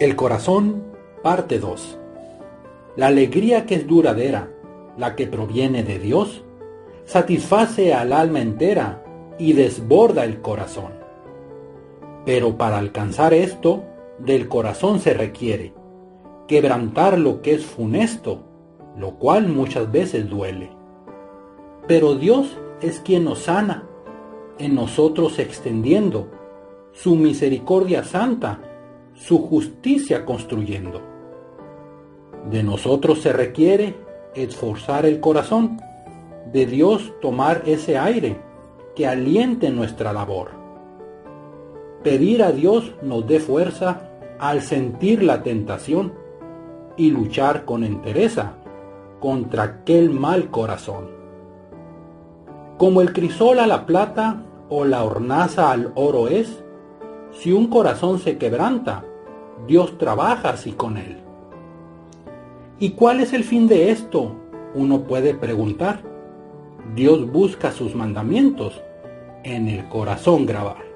El corazón, parte 2. La alegría que es duradera, la que proviene de Dios, satisface al alma entera y desborda el corazón. Pero para alcanzar esto, del corazón se requiere quebrantar lo que es funesto, lo cual muchas veces duele. Pero Dios es quien nos sana, en nosotros extendiendo su misericordia santa su justicia construyendo. De nosotros se requiere esforzar el corazón, de Dios tomar ese aire que aliente nuestra labor. Pedir a Dios nos dé fuerza al sentir la tentación y luchar con entereza contra aquel mal corazón. Como el crisol a la plata o la hornaza al oro es, si un corazón se quebranta, Dios trabaja así con él. ¿Y cuál es el fin de esto? Uno puede preguntar. Dios busca sus mandamientos en el corazón grabar.